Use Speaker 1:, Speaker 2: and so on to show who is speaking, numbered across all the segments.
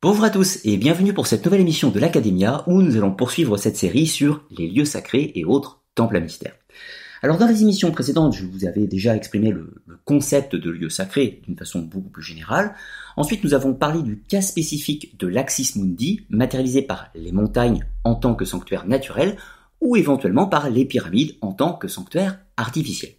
Speaker 1: Bonjour à tous et bienvenue pour cette nouvelle émission de l'Academia où nous allons poursuivre cette série sur les lieux sacrés et autres temples à mystère. Alors dans les émissions précédentes, je vous avais déjà exprimé le, concept de lieu sacré d'une façon beaucoup plus générale. Ensuite, nous avons parlé du cas spécifique de l'Axis Mundi, matérialisé par les montagnes en tant que sanctuaire naturel, ou éventuellement par les pyramides en tant que sanctuaire artificiel.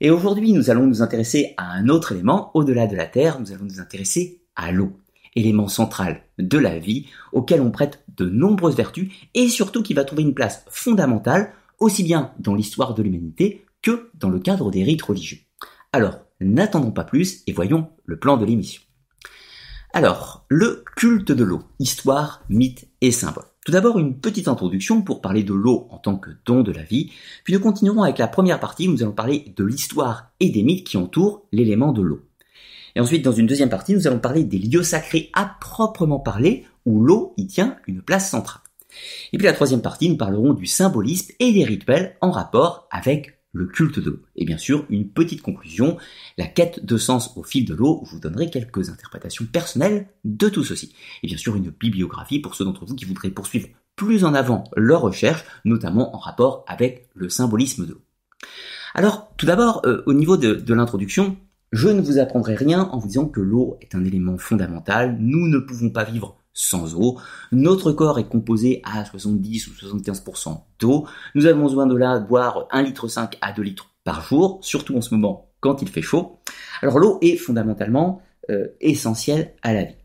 Speaker 1: Et aujourd'hui, nous allons nous intéresser à un autre élément, au-delà de la Terre, nous allons nous intéresser à l'eau élément central de la vie auquel on prête de nombreuses vertus et surtout qui va trouver une place fondamentale aussi bien dans l'histoire de l'humanité que dans le cadre des rites religieux. Alors, n'attendons pas plus et voyons le plan de l'émission. Alors, le culte de l'eau, histoire, mythe et symbole. Tout d'abord, une petite introduction pour parler de l'eau en tant que don de la vie, puis nous continuerons avec la première partie où nous allons parler de l'histoire et des mythes qui entourent l'élément de l'eau. Et ensuite, dans une deuxième partie, nous allons parler des lieux sacrés à proprement parler, où l'eau y tient une place centrale. Et puis la troisième partie, nous parlerons du symbolisme et des rituels en rapport avec le culte de l'eau. Et bien sûr, une petite conclusion, la quête de sens au fil de l'eau, vous donnerai quelques interprétations personnelles de tout ceci. Et bien sûr, une bibliographie pour ceux d'entre vous qui voudraient poursuivre plus en avant leurs recherches, notamment en rapport avec le symbolisme de l'eau. Alors, tout d'abord, euh, au niveau de l'introduction, je ne vous apprendrai rien en vous disant que l'eau est un élément fondamental. Nous ne pouvons pas vivre sans eau. Notre corps est composé à 70 ou 75% d'eau. Nous avons besoin de la boire 1,5 litre à 2 litres par jour, surtout en ce moment quand il fait chaud. Alors l'eau est fondamentalement euh, essentielle à la vie.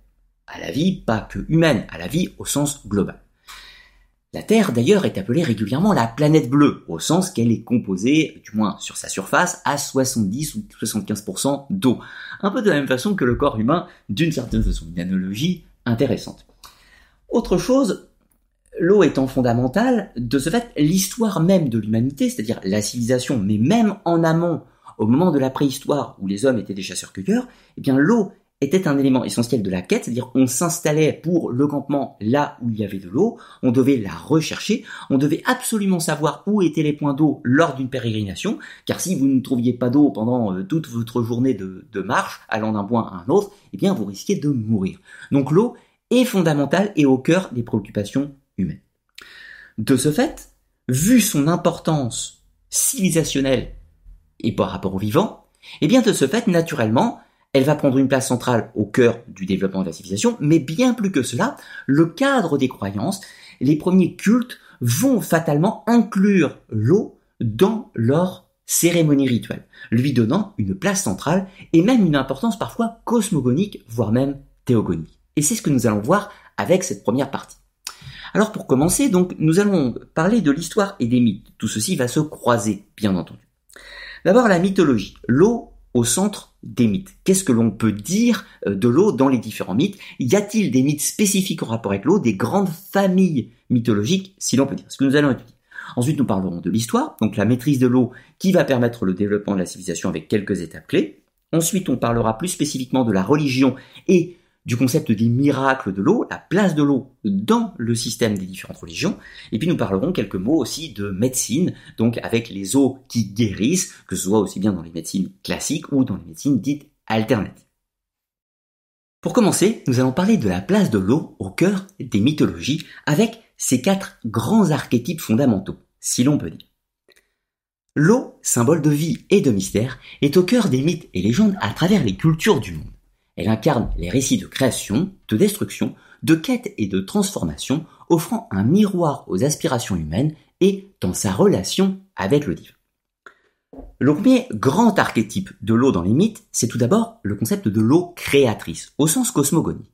Speaker 1: À la vie, pas que humaine, à la vie au sens global. La Terre, d'ailleurs, est appelée régulièrement la planète bleue, au sens qu'elle est composée, du moins sur sa surface, à 70 ou 75% d'eau. Un peu de la même façon que le corps humain, d'une certaine façon, une analogie intéressante. Autre chose, l'eau étant fondamentale, de ce fait, l'histoire même de l'humanité, c'est-à-dire la civilisation, mais même en amont, au moment de la préhistoire où les hommes étaient des chasseurs-cueilleurs, eh bien l'eau était un élément essentiel de la quête, c'est-à-dire on s'installait pour le campement là où il y avait de l'eau, on devait la rechercher, on devait absolument savoir où étaient les points d'eau lors d'une pérégrination, car si vous ne trouviez pas d'eau pendant euh, toute votre journée de, marche, allant d'un point à un autre, eh bien vous risquiez de mourir. Donc l'eau est fondamentale et au cœur des préoccupations humaines. De ce fait, vu son importance civilisationnelle et par rapport au vivant, eh bien de ce fait, naturellement, elle va prendre une place centrale au cœur du développement de la civilisation, mais bien plus que cela, le cadre des croyances, les premiers cultes vont fatalement inclure l'eau dans leur cérémonie rituelle, lui donnant une place centrale et même une importance parfois cosmogonique, voire même théogonique. Et c'est ce que nous allons voir avec cette première partie. Alors pour commencer, donc, nous allons parler de l'histoire et des mythes. Tout ceci va se croiser, bien entendu. D'abord la mythologie. L'eau au centre des mythes. Qu'est-ce que l'on peut dire euh, de l'eau dans les différents mythes? Y a-t-il des mythes spécifiques en rapport avec l'eau, des grandes familles mythologiques, si l'on peut dire Ce que nous allons étudier? Ensuite, nous parlerons de l'histoire, donc la maîtrise de l'eau qui va permettre le développement de la civilisation avec quelques étapes clés. Ensuite, on parlera plus spécifiquement de la religion et du concept des miracles de l'eau, la place de l'eau dans le système des différentes religions, et puis nous parlerons quelques mots aussi de médecine, donc avec les eaux qui guérissent, que ce soit aussi bien dans les médecines classiques ou dans les médecines dites alternatives. Pour commencer, nous allons parler de la place de l'eau au cœur des mythologies, avec ces quatre grands archétypes fondamentaux, si l'on peut dire. L'eau, symbole de vie et de mystère, est au cœur des mythes et légendes à travers les cultures du monde. Elle incarne les récits de création, de destruction, de quête et de transformation, offrant un miroir aux aspirations humaines et dans sa relation avec le divin. Le premier grand archétype de l'eau dans les mythes, c'est tout d'abord le concept de l'eau créatrice, au sens cosmogonie.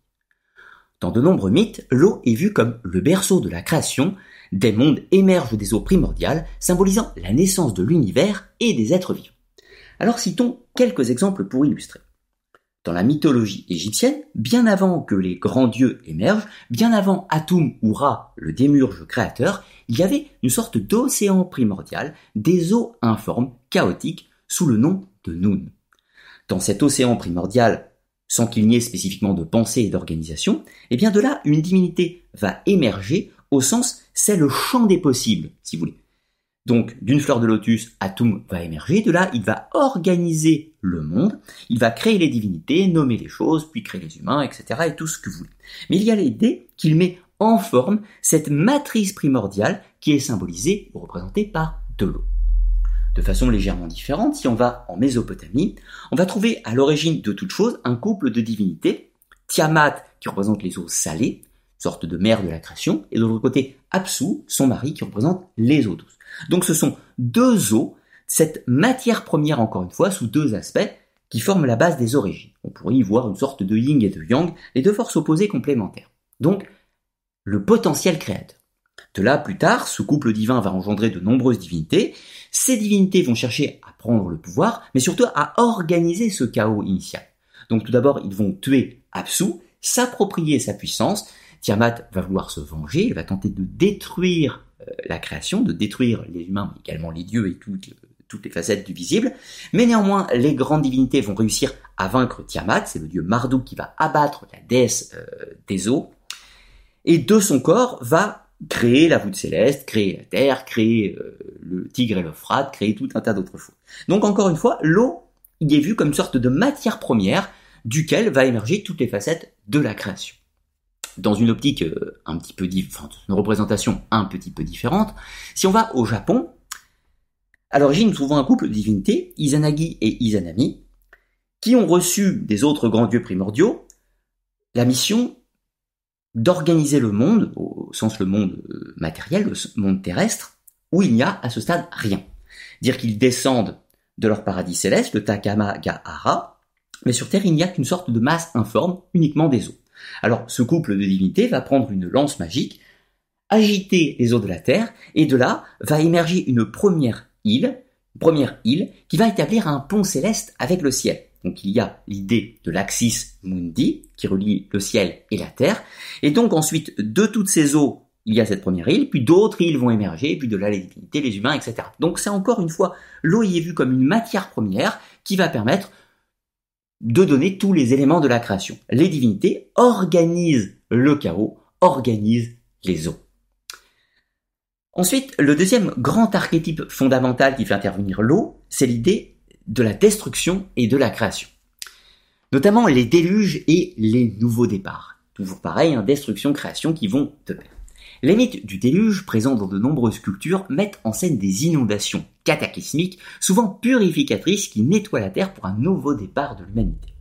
Speaker 1: Dans de nombreux mythes, l'eau est vue comme le berceau de la création, des mondes émergent des eaux primordiales, symbolisant la naissance de l'univers et des êtres vivants. Alors citons quelques exemples pour illustrer. Dans la mythologie égyptienne, bien avant que les grands dieux émergent, bien avant Atum ou Ra, le démurge créateur, il y avait une sorte d'océan primordial, des eaux informes, chaotiques, sous le nom de Nun. Dans cet océan primordial, sans qu'il n'y ait spécifiquement de pensée et d'organisation, eh bien de là, une divinité va émerger au sens c'est le champ des possibles, si vous voulez. Donc, d'une fleur de lotus, Atum va émerger. De là, il va organiser le monde. Il va créer les divinités, nommer les choses, puis créer les humains, etc. et tout ce que vous voulez. Mais il y a l'idée qu'il met en forme cette matrice primordiale qui est symbolisée ou représentée par de l'eau. De façon légèrement différente, si on va en Mésopotamie, on va trouver à l'origine de toute chose un couple de divinités, Tiamat qui représente les eaux salées, sorte de mère de la création, et de l'autre côté Apsu, son mari qui représente les eaux douces. Donc ce sont deux eaux, cette matière première encore une fois, sous deux aspects, qui forment la base des origines. On pourrait y voir une sorte de yin et de yang, les deux forces opposées complémentaires. Donc, le potentiel créateur. De là, plus tard, ce couple divin va engendrer de nombreuses divinités. Ces divinités vont chercher à prendre le pouvoir, mais surtout à organiser ce chaos initial. Donc tout d'abord, ils vont tuer Apsu, s'approprier sa puissance. Tiamat va vouloir se venger, il va tenter de détruire la création, de détruire les humains, mais également les dieux et toutes, toutes les facettes du visible. Mais néanmoins, les grandes divinités vont réussir à vaincre Tiamat, c'est le dieu Marduk qui va abattre la déesse euh, des eaux, et de son corps va créer la voûte céleste, créer la terre, créer euh, le tigre et l'Euphrate, créer tout un tas d'autres choses. Donc encore une fois, l'eau, il est vu comme une sorte de matière première duquel va émerger toutes les facettes de la création. Dans une optique euh, un petit peu différente, une représentation un petit peu différente, si on va au Japon, à l'origine nous trouvons un couple de divinités, Izanagi et Izanami, qui ont reçu des autres grands dieux primordiaux la mission d'organiser le monde, au sens le monde euh, matériel, le monde terrestre, où il n'y a à ce stade rien. Dire qu'ils descendent de leur paradis céleste, le Takama Gahara, mais sur Terre il n'y a qu'une sorte de masse informe, uniquement des eaux. Alors ce couple de divinités va prendre une lance magique, agiter les eaux de la Terre, et de là va émerger une première île, première île qui va établir un pont céleste avec le ciel. Donc il y a l'idée de l'axis mundi qui relie le ciel et la terre. Et donc ensuite, de toutes ces eaux, il y a cette première île, puis d'autres îles vont émerger, puis de là les divinités, les humains, etc. Donc c'est encore une fois, l'eau y est vue comme une matière première qui va permettre de donner tous les éléments de la création. Les divinités organisent le chaos, organisent les eaux. Ensuite, le deuxième grand archétype fondamental qui fait intervenir l'eau, c'est l'idée de la destruction et de la création. Notamment les déluges et les nouveaux départs. Toujours pareil, hein, destruction, création qui vont de pair. Les mythes du déluge, présents dans de nombreuses cultures, mettent en scène des inondations cataclysmiques, souvent purificatrices, qui nettoient la Terre pour un nouveau départ de l'humanité.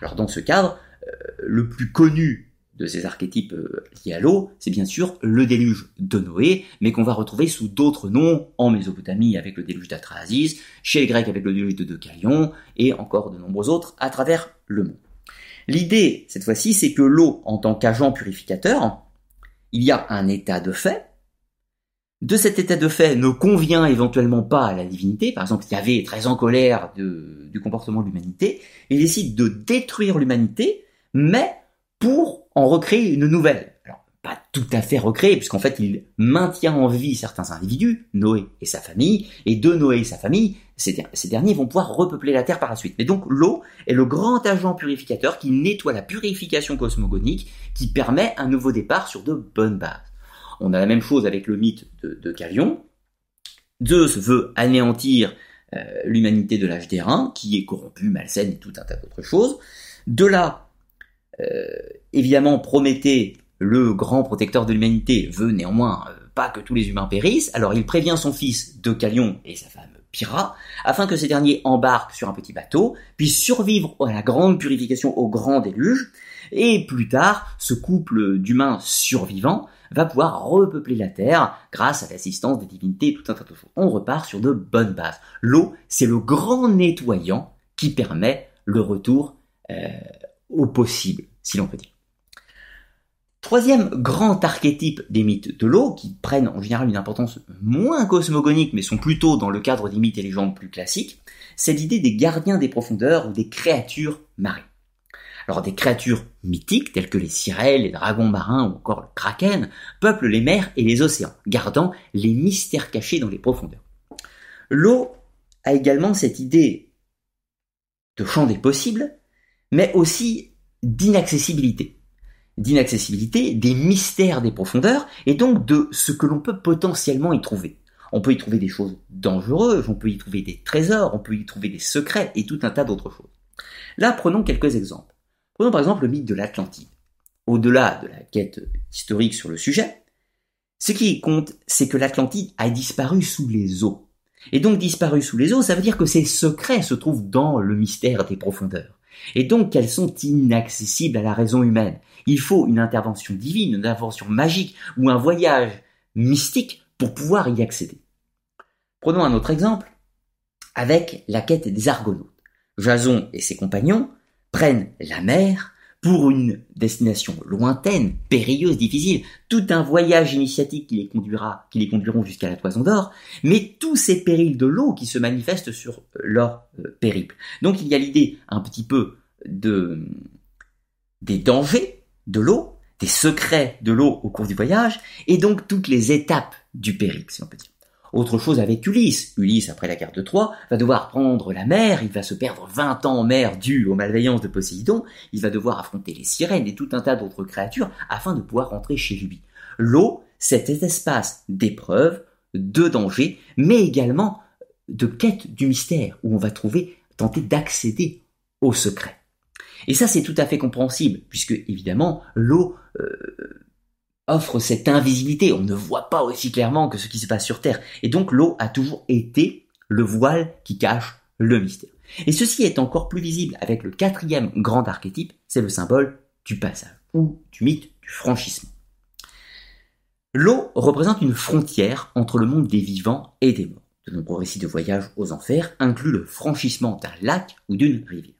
Speaker 1: Alors dans ce cadre, euh, le plus connu de ces archétypes euh, liés à l'eau, c'est bien sûr le déluge de Noé, mais qu'on va retrouver sous d'autres noms en Mésopotamie avec le déluge d'Atrahasis, chez les Grecs avec le déluge de Deucalion, et encore de nombreux autres à travers le monde. L'idée, cette fois-ci, c'est que l'eau, en tant qu'agent purificateur, il y a un état de fait. De cet état de fait ne convient éventuellement pas à la divinité. Par exemple, il y avait très en colère du comportement de l'humanité. Il décide de détruire l'humanité, mais pour en recréer une nouvelle. Alors, pas tout à fait recréer, puisqu'en fait, il maintient en vie certains individus, Noé et sa famille, et de Noé et sa famille, ces, derniers vont pouvoir repeupler la Terre par la suite. Mais donc, l'eau est le grand agent purificateur qui nettoie la purification cosmogonique, qui permet un nouveau départ sur de bonnes bases. On a la même chose avec le mythe de, Calion. Zeus veut anéantir euh, l'humanité de l'âge d'airain, qui est corrompue, malsaine et tout un tas d'autres choses. De là, euh, évidemment, Prométhée, le grand protecteur de l'humanité, veut néanmoins euh, pas que tous les humains périssent, alors il prévient son fils Deucalion et sa femme Pyrrha, afin que ces derniers embarquent sur un petit bateau, puissent survivre à la grande purification, au grand déluge, et plus tard, ce couple d'humains survivants va pouvoir repeupler la Terre grâce à l'assistance des divinités tout un tas. On repart sur de bonnes bases. L'eau, c'est le grand nettoyant qui permet le retour euh, au possible si l'on peut dire. Troisième grand archétype des mythes de l'eau, qui prennent en général une importance moins cosmogonique, mais sont plutôt dans le cadre des mythes et légendes plus classiques, c'est l'idée des gardiens des profondeurs ou des créatures marines. Alors des créatures mythiques telles que les sirènes, les dragons marins ou encore le kraken peuplent les mers et les océans, gardant les mystères cachés dans les profondeurs. L'eau a également cette idée de champ des possibles, mais aussi d'inaccessibilité. D'inaccessibilité, des mystères des profondeurs, et donc de ce que l'on peut potentiellement y trouver. On peut y trouver des choses dangereuses, on peut y trouver des trésors, on peut y trouver des secrets et tout un tas d'autres choses. Là, prenons quelques exemples. Prenons par exemple le mythe de l'Atlantide. Au-delà de la quête historique sur le sujet, ce qui compte, c'est que l'Atlantide a disparu sous les eaux. Et donc disparu sous les eaux, ça veut dire que ses secrets se trouvent dans le mystère des profondeurs. Et donc qu'elles sont inaccessibles à la raison humaine. Il faut une intervention divine, une intervention magique ou un voyage mystique pour pouvoir y accéder. Prenons un autre exemple avec la quête des Argonautes. Jason et ses compagnons prennent la mer pour une destination lointaine, périlleuse, difficile, tout un voyage initiatique qui les conduira, qui les conduiront jusqu'à la Toison d'Or, mais tous ces périls de l'eau qui se manifestent sur leur euh, périple. Donc il y a l'idée un petit peu de des dangers de l'eau, des secrets de l'eau au cours du voyage, et donc toutes les étapes du périple, si on peut dire. Autre chose avec Ulysse. Ulysse, après la guerre de Troie, va devoir prendre la mer, il va se perdre 20 ans en mer dû aux malveillances de Poséidon, il va devoir affronter les sirènes et tout un tas d'autres créatures afin de pouvoir rentrer chez lui. L'eau, c'est cet espace d'épreuve, de danger, mais également de quête du mystère, où on va trouver, tenter d'accéder au secret. Et ça, c'est tout à fait compréhensible, puisque évidemment, l'eau euh, offre cette invisibilité. On ne voit pas aussi clairement que ce qui se passe sur Terre. Et donc l'eau a toujours été le voile qui cache le mystère. Et ceci est encore plus visible avec le quatrième grand archétype, c'est le symbole du passage, ou du mythe du franchissement. L'eau représente une frontière entre le monde des vivants et des morts. De nombreux récits de voyage aux enfers incluent le franchissement d'un lac ou d'une rivière.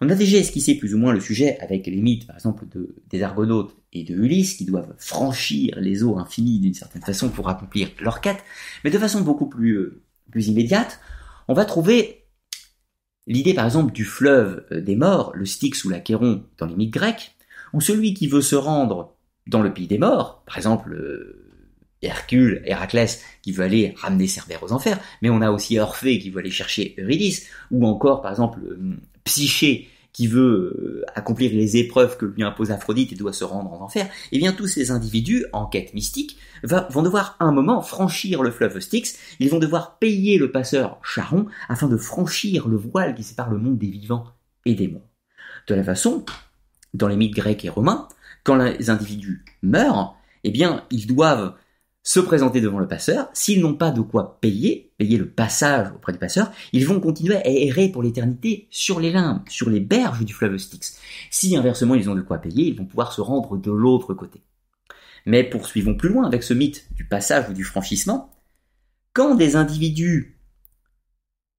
Speaker 1: On a déjà esquissé plus ou moins le sujet avec les mythes, par exemple, de, des Argonautes et de Ulysse, qui doivent franchir les eaux infinies d'une certaine façon pour accomplir leur quête, mais de façon beaucoup plus, euh, plus immédiate, on va trouver l'idée, par exemple, du fleuve euh, des morts, le Styx ou l'Achéron dans les mythes grecs, où celui qui veut se rendre dans le pays des morts, par exemple, euh, Hercule, Héraclès qui veut aller ramener Cerbère aux enfers, mais on a aussi Orphée qui veut aller chercher Eurydice, ou encore par exemple Psyché qui veut euh, accomplir les épreuves que lui impose Aphrodite et doit se rendre en enfer, eh bien tous ces individus, en quête mystique, vont devoir un moment franchir le fleuve Styx, ils vont devoir payer le passeur Charon afin de franchir le voile qui sépare le monde des vivants et des morts. De la façon, dans les mythes grecs et romains, quand les individus meurent, eh bien, ils doivent se présenter devant le passeur. S'ils n'ont pas de quoi payer, payer le passage auprès du passeur, ils vont continuer à errer pour l'éternité sur les limbes, sur les berges du fleuve Styx. Si inversement ils ont de quoi payer, ils vont pouvoir se rendre de l'autre côté. Mais poursuivons plus loin avec ce mythe du passage ou du franchissement. Quand des individus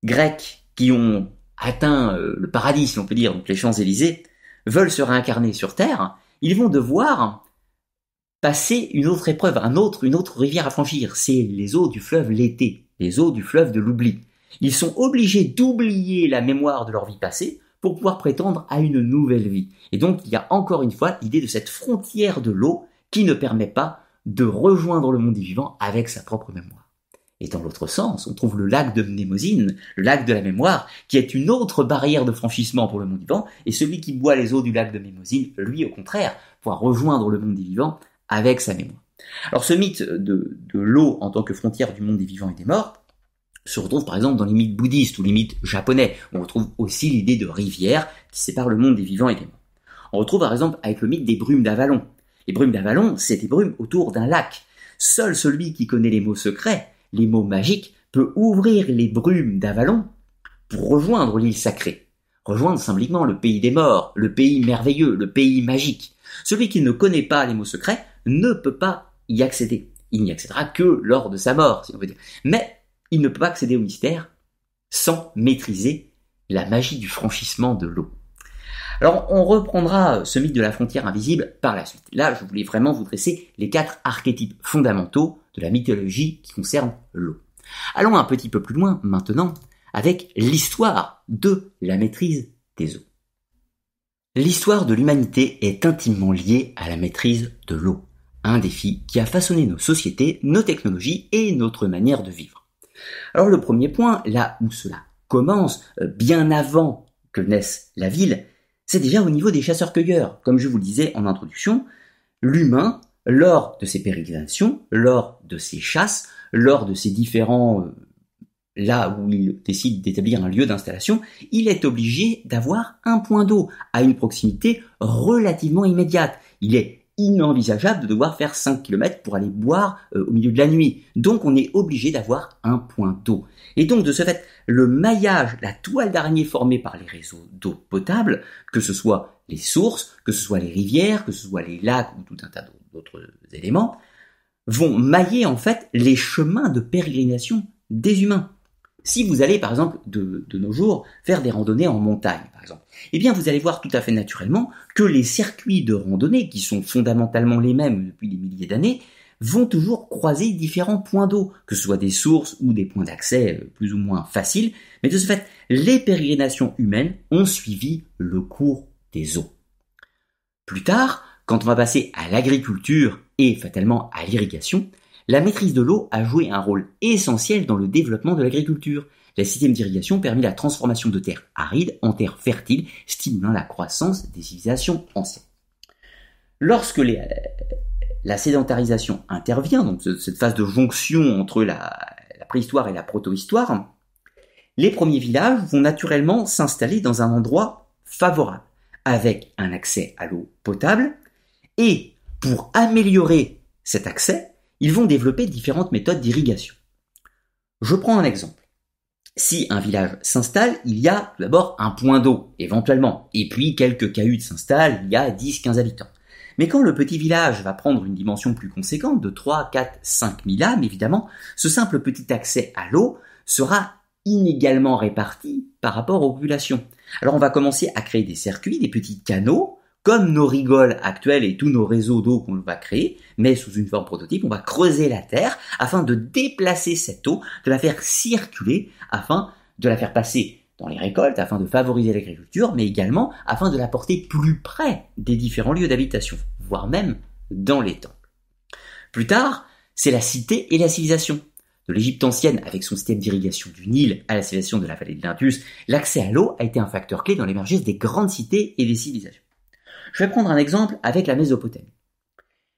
Speaker 1: grecs qui ont atteint euh, le paradis, si on peut dire, donc les Champs-Élysées, veulent se réincarner sur Terre, ils vont devoir passer une autre épreuve, un autre, une autre rivière à franchir. C'est les eaux du fleuve l'été, les eaux du fleuve de l'oubli. Ils sont obligés d'oublier la mémoire de leur vie passée pour pouvoir prétendre à une nouvelle vie. Et donc, il y a encore une fois l'idée de cette frontière de l'eau qui ne permet pas de rejoindre le monde des vivants avec sa propre mémoire. Et dans l'autre sens, on trouve le lac de Mnémosine, le lac de la mémoire, qui est une autre barrière de franchissement pour le monde vivant, et celui qui boit les eaux du lac de Mnémosine, lui au contraire, pourra rejoindre le monde des vivants avec sa mémoire. Alors ce mythe de, l'eau en tant que frontière du monde des vivants et des morts se retrouve par exemple dans les mythes bouddhistes ou les mythes japonais. On retrouve aussi l'idée de rivière qui sépare le monde des vivants et des morts. On retrouve par exemple avec le mythe des brumes d'Avalon. Les brumes d'Avalon, c'est des brumes autour d'un lac. Seul celui qui connaît les mots secrets, les mots magiques, peut ouvrir les brumes d'Avalon pour rejoindre l'île sacrée. Rejoindre symboliquement le pays des morts, le pays merveilleux, le pays magique. Celui qui ne connaît pas les mots secrets ne peut pas y accéder. Il n'y accédera que lors de sa mort, si on veut dire. Mais il ne peut pas accéder au mystère sans maîtriser la magie du franchissement de l'eau. Alors on reprendra ce mythe de la frontière invisible par la suite. Là, je voulais vraiment vous dresser les quatre archétypes fondamentaux de la mythologie qui concernent l'eau. Allons un petit peu plus loin maintenant avec l'histoire de la maîtrise des eaux. L'histoire de l'humanité est intimement liée à la maîtrise de l'eau un défi qui a façonné nos sociétés, nos technologies et notre manière de vivre. Alors le premier point, là où cela commence, euh, bien avant que naisse la ville, c'est déjà au niveau des chasseurs-cueilleurs. Comme je vous le disais en introduction, l'humain, lors de ses pérégrinations, lors de ses chasses, lors de ces différents euh, là où il décide d'établir un lieu d'installation, il est obligé d'avoir un point d'eau à une proximité relativement immédiate. Il est inenvisageable de devoir faire 5 km pour aller boire euh, au milieu de la nuit. Donc on est obligé d'avoir un point d'eau. Et donc de ce fait, le maillage, la toile d'araignée formée par les réseaux d'eau potable, que ce soit les sources, que ce soit les rivières, que ce soit les lacs ou tout un tas d'autres éléments, vont mailler en fait les chemins de pérégrination des humains. Si vous allez, par exemple, de, nos jours, faire des randonnées en montagne, par exemple, eh bien, vous allez voir tout à fait naturellement que les circuits de randonnée, qui sont fondamentalement les mêmes depuis des milliers d'années, vont toujours croiser différents points d'eau, que ce soit des sources ou des points d'accès euh, plus ou moins faciles, mais de ce fait, les pérégrinations humaines ont suivi le cours des eaux. Plus tard, quand on va passer à l'agriculture et fatalement à l'irrigation, la maîtrise de l'eau a joué un rôle essentiel dans le développement de l'agriculture. Le système d'irrigation permet la transformation de terres arides en terres fertiles, stimulant la croissance des civilisations anciennes. Lorsque la sédentarisation intervient, donc cette phase de jonction entre la, la préhistoire et la protohistoire, les premiers villages vont naturellement s'installer dans un endroit favorable, avec un accès à l'eau potable, et pour améliorer cet accès, ils vont développer différentes méthodes d'irrigation. Je prends un exemple. Si un village s'installe, il y a d'abord un point d'eau, éventuellement, et puis quelques cahutes s'installent, il y a 10-15 habitants. Mais quand le petit village va prendre une dimension plus conséquente, de 3, 4, 5 000 âmes, évidemment, ce simple petit accès à l'eau sera inégalement réparti par rapport aux populations. Alors on va commencer à créer des circuits, des petits canaux, comme nos rigoles actuelles et tous nos réseaux d'eau qu'on va créer, mais sous une forme prototype, on va creuser la terre afin de déplacer cette eau, de la faire circuler, afin de la faire passer dans les récoltes, afin de favoriser l'agriculture, mais également afin de la porter plus près des différents lieux d'habitation, voire même dans les temples. Plus tard, c'est la cité et la civilisation. De l'Égypte ancienne, avec son système d'irrigation du Nil à la civilisation de la vallée de l'Indus, l'accès à l'eau a été un facteur clé dans l'émergence des grandes cités et des civilisations. Je vais prendre un exemple avec la Mésopotamie.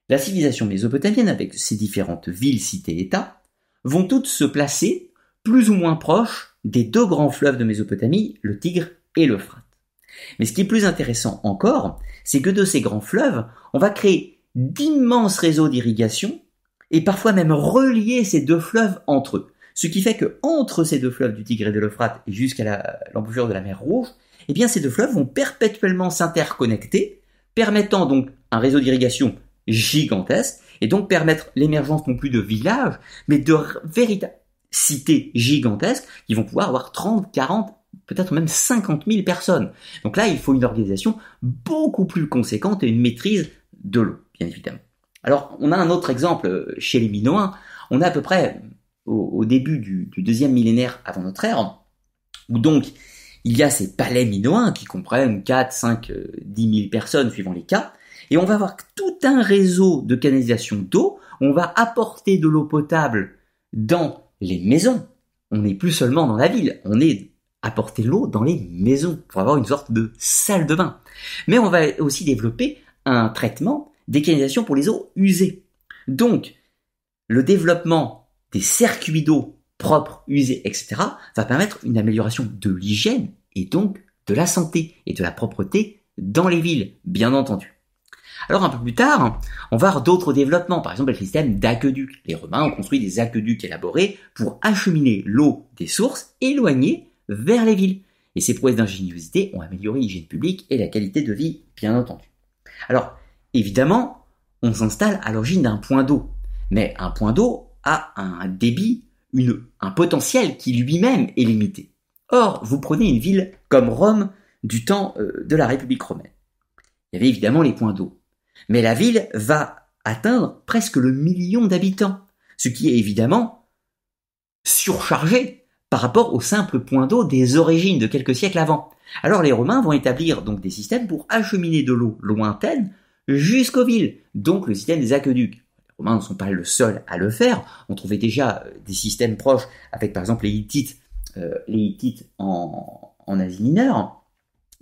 Speaker 1: La civilisation mésopotamienne, avec ses différentes villes, cités, États, vont toutes se placer plus ou moins proches des deux grands fleuves de Mésopotamie, le Tigre et l'Euphrate. Mais ce qui est plus intéressant encore, c'est que de ces grands fleuves, on va créer d'immenses réseaux d'irrigation et parfois même relier ces deux fleuves entre eux. Ce qui fait que entre ces deux fleuves du Tigre et de l'Euphrate et jusqu'à l'embouchure de la mer Rouge, eh bien ces deux fleuves vont perpétuellement s'interconnecter permettant donc un réseau d'irrigation gigantesque, et donc permettre l'émergence non plus de villages, mais de véritables cités gigantesques qui vont pouvoir avoir 30, 40, peut-être même 50 000 personnes. Donc là, il faut une organisation beaucoup plus conséquente et une maîtrise de l'eau, bien évidemment. Alors, on a un autre exemple chez les Minoens. On est à peu près au, début du, deuxième millénaire avant notre ère, où donc il y a ces palais minoens qui comprennent 4, 5, 10 000 personnes suivant les cas, et on va avoir tout un réseau de canalisation d'eau, on va apporter de l'eau potable dans les maisons. On n'est plus seulement dans la ville, on est apporter l'eau dans les maisons pour avoir une sorte de salle de bain. Mais on va aussi développer un traitement des canalisations pour les eaux usées. Donc, le développement des circuits d'eau propre, usé, etc., va permettre une amélioration de l'hygiène et donc de la santé et de la propreté dans les villes, bien entendu. Alors un peu plus tard, on va avoir d'autres développements, par exemple le système d'aqueducs. Les Romains ont construit des aqueducs élaborés pour acheminer l'eau des sources éloignées vers les villes. Et ces prouesses d'ingéniosité ont amélioré l'hygiène publique et la qualité de vie, bien entendu. Alors, évidemment, on s'installe à l'origine d'un point d'eau. Mais un point d'eau a un débit un potentiel qui lui-même est limité. Or, vous prenez une ville comme Rome du temps euh, de la République romaine. Il y avait évidemment les points d'eau. Mais la ville va atteindre presque le million d'habitants, ce qui est évidemment surchargé par rapport au simple point d'eau des origines de quelques siècles avant. Alors les Romains vont établir donc des systèmes pour acheminer de l'eau lointaine jusqu'aux villes, donc le système des aqueducs. Romains ne sont pas le seul à le faire. On trouvait déjà euh, des systèmes proches avec par exemple les Hittites, les Hittites en, Asie mineure.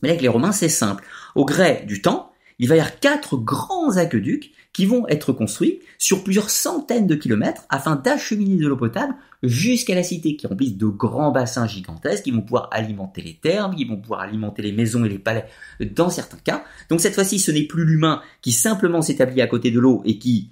Speaker 1: Mais avec les Romains, c'est simple. Au gré du temps, il va y avoir quatre grands aqueducs qui vont être construits sur plusieurs centaines de kilomètres afin d'acheminer de l'eau potable jusqu'à la cité, qui remplissent de grands bassins gigantesques, qui vont pouvoir alimenter les thermes, qui vont pouvoir alimenter les maisons et les palais dans certains cas. Donc cette fois-ci, ce n'est plus l'humain qui simplement s'établit à côté de l'eau et qui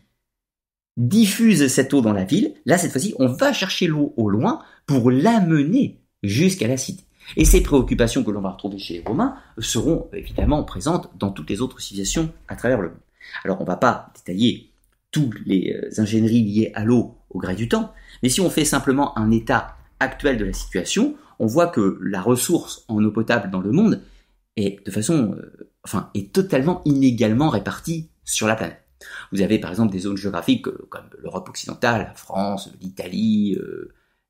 Speaker 1: diffuse cette eau dans la ville. Là, cette fois-ci, on va chercher l'eau au loin pour l'amener jusqu'à la cité. Et ces préoccupations que l'on va retrouver chez les Romains seront évidemment présentes dans toutes les autres civilisations à travers le monde. Alors on ne va pas détailler toutes les euh, ingénieries liées à l'eau au gré du temps, mais si on fait simplement un état actuel de la situation, on voit que la ressource en eau potable dans le monde est de façon, euh, enfin, est totalement inégalement répartie sur la planète. Vous avez par exemple des zones géographiques euh, comme l'Europe occidentale, la France, l'Italie,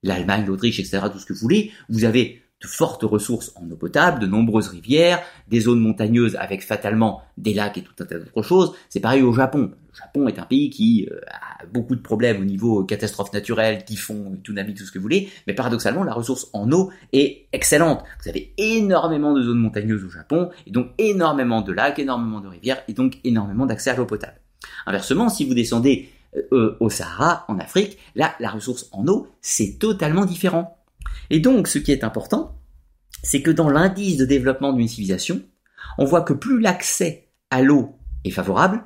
Speaker 1: l'Allemagne, l'Autriche, etc., tout ce que vous voulez. Vous avez de fortes ressources en eau potable, de nombreuses rivières, des zones montagneuses avec fatalement des lacs et tout un tas d'autres choses. C'est pareil au Japon. Le Japon est un pays qui euh, a beaucoup de problèmes au niveau catastrophes naturelles, typhons, tsunamis, tout ce que vous voulez, mais paradoxalement, la ressource en eau est excellente. Vous avez énormément de zones montagneuses au Japon, et donc énormément de lacs, énormément de rivières, et donc énormément d'accès à l'eau potable. Inversement, si vous descendez euh, au Sahara, en Afrique, là, la ressource en eau, c'est totalement différent. Et donc, ce qui est important, c'est que dans l'indice de développement d'une civilisation, on voit que plus l'accès à l'eau est favorable,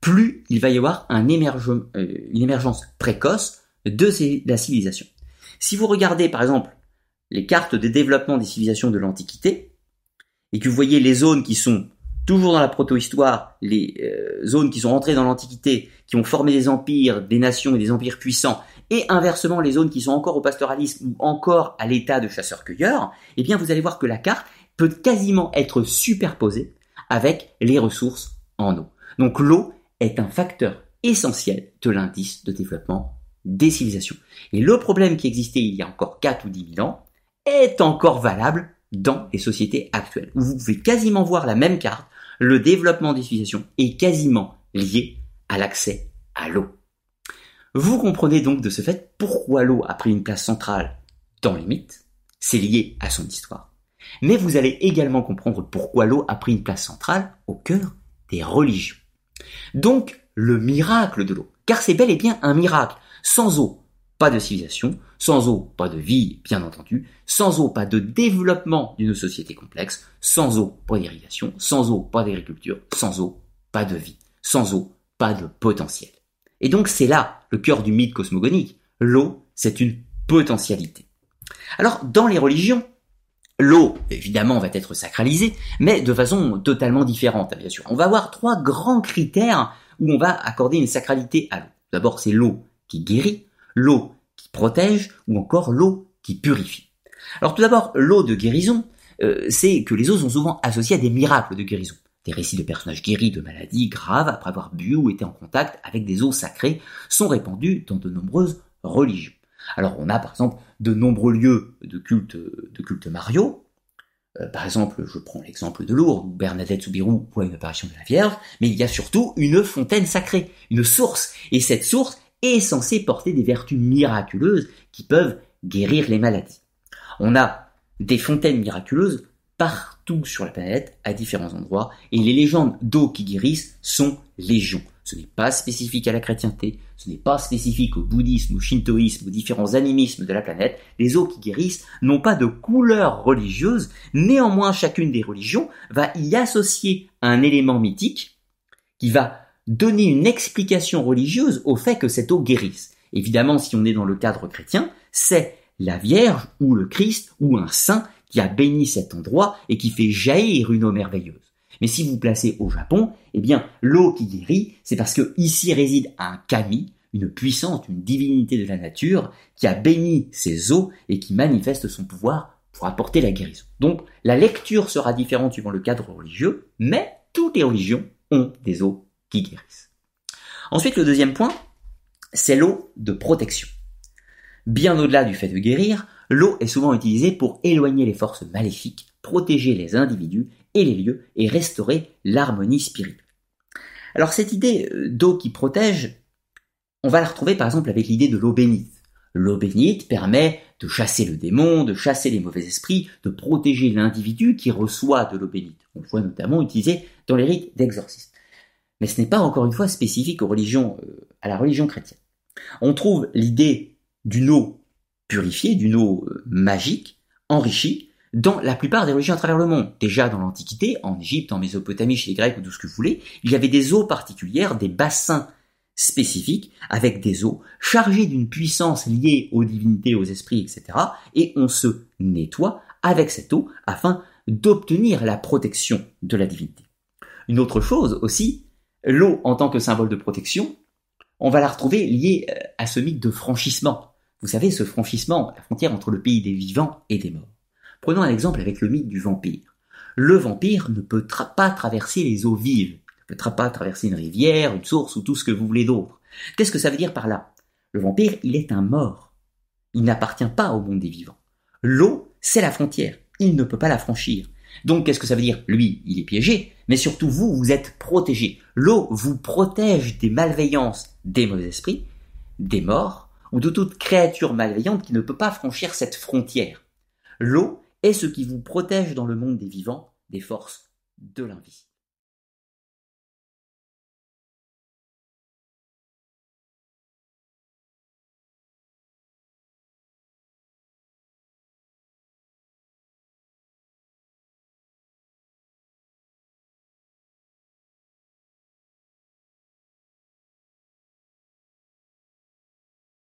Speaker 1: plus il va y avoir euh, une émergence précoce de la civilisation. Si vous regardez par exemple les cartes de développement des civilisations de l'Antiquité, et que vous voyez les zones qui sont toujours dans la proto-histoire, les euh, zones qui sont rentrées dans l'Antiquité, qui ont formé des empires, des nations et des empires puissants, et inversement les zones qui sont encore au pastoralisme ou encore à l'état de chasseurs-cueilleurs, eh bien vous allez voir que la carte peut quasiment être superposée avec les ressources en eau. Donc l'eau est un facteur essentiel de l'indice de développement des civilisations. Et le problème qui existait il y a encore 4 ou 10 000 ans est encore valable dans les sociétés actuelles, vous pouvez quasiment voir la même carte, le développement des civilisations est quasiment lié à l'accès à l'eau. Vous comprenez donc de ce fait pourquoi l'eau a pris une place centrale dans les mythes, c'est lié à son histoire. Mais vous allez également comprendre pourquoi l'eau a pris une place centrale au cœur des religions. Donc, le miracle de l'eau. Car c'est bel et bien un miracle. Sans eau, pas de civilisation. Sans eau, pas de vie, bien entendu. Sans eau, pas de développement d'une société complexe. Sans eau, pas d'irrigation. Sans eau, pas d'agriculture. Sans eau, pas de vie. Sans eau, pas de potentiel. Et donc c'est là le cœur du mythe cosmogonique. L'eau, c'est une potentialité. Alors, dans les religions, l'eau, évidemment, va être sacralisée, mais de façon totalement différente, bien sûr. On va avoir trois grands critères où on va accorder une sacralité à l'eau. D'abord, c'est l'eau qui guérit, l'eau qui protège, ou encore l'eau qui purifie. Alors tout d'abord, l'eau de guérison, euh, c'est que les eaux sont souvent associées à des miracles de guérison. Des récits de personnages guéris de maladies graves après avoir bu ou été en contact avec des eaux sacrées sont répandus dans de nombreuses religions. Alors on a par exemple de nombreux lieux de culte, de culte Mario. Euh, par exemple, je prends l'exemple de Lourdes, où Bernadette Soubirou voit une apparition de la Vierge, mais il y a surtout une fontaine sacrée, une source. Et cette source est censée porter des vertus miraculeuses qui peuvent guérir les maladies. On a des fontaines miraculeuses partout sur la planète, à différents endroits, et les légendes d'eau qui guérissent sont légions. Ce n'est pas spécifique à la chrétienté, ce n'est pas spécifique au bouddhisme, au shintoïsme, aux différents animismes de la planète. Les eaux qui guérissent n'ont pas de couleur religieuse, néanmoins chacune des religions va y associer un élément mythique qui va donner une explication religieuse au fait que cette eau guérisse. Évidemment, si on est dans le cadre chrétien, c'est la Vierge ou le Christ ou un saint qui a béni cet endroit et qui fait jaillir une eau merveilleuse. Mais si vous placez au Japon, eh bien, l'eau qui guérit, c'est parce que ici réside un kami, une puissante, une divinité de la nature, qui a béni ces eaux et qui manifeste son pouvoir pour apporter la guérison. Donc, la lecture sera différente suivant le cadre religieux, mais toutes les religions ont des eaux qui guérissent. Ensuite, le deuxième point, c'est l'eau de protection. Bien au-delà du fait de guérir, l'eau est souvent utilisée pour éloigner les forces maléfiques, protéger les individus et les lieux et restaurer l'harmonie spirituelle. Alors cette idée euh, d'eau qui protège, on va la retrouver par exemple avec l'idée de l'eau bénite. L'eau bénite permet de chasser le démon, de chasser les mauvais esprits, de protéger l'individu qui reçoit de l'eau bénite. On le voit notamment utilisé dans les rites d'exorcisme. Mais ce n'est pas encore une fois spécifique aux religions, euh, à la religion chrétienne. On trouve l'idée d'une eau purifiée, d'une eau euh, magique, enrichie, dans la plupart des religions à travers le monde. Déjà dans l'Antiquité, en Égypte, en Mésopotamie, chez les Grecs ou tout ce que vous voulez, il y avait des eaux particulières, des bassins spécifiques, avec des eaux chargées d'une puissance liée aux divinités, aux esprits, etc. Et on se nettoie avec cette eau afin d'obtenir la protection de la divinité. Une autre chose aussi, l'eau en tant que symbole de protection, on va la retrouver liée euh, à ce mythe de franchissement. Vous savez, ce franchissement, la frontière entre le pays des vivants et des morts. Prenons un exemple avec le mythe du vampire. Le vampire ne peut pas traverser les eaux vives, ne peut pas traverser une rivière, une source ou tout ce que vous voulez d'autre. Qu'est-ce que ça veut dire par là? Le vampire, il est un mort. Il n'appartient pas au monde des vivants. L'eau, c'est la frontière. Il ne peut pas la franchir. Donc qu'est-ce que ça veut dire? Lui, il est piégé, mais surtout vous, vous êtes protégé. L'eau vous protège des malveillances des mauvais esprits, des morts, ou de toute créature malveillante qui ne peut pas franchir cette frontière. L'eau est ce qui vous protège dans le monde des vivants des forces de l'invisible.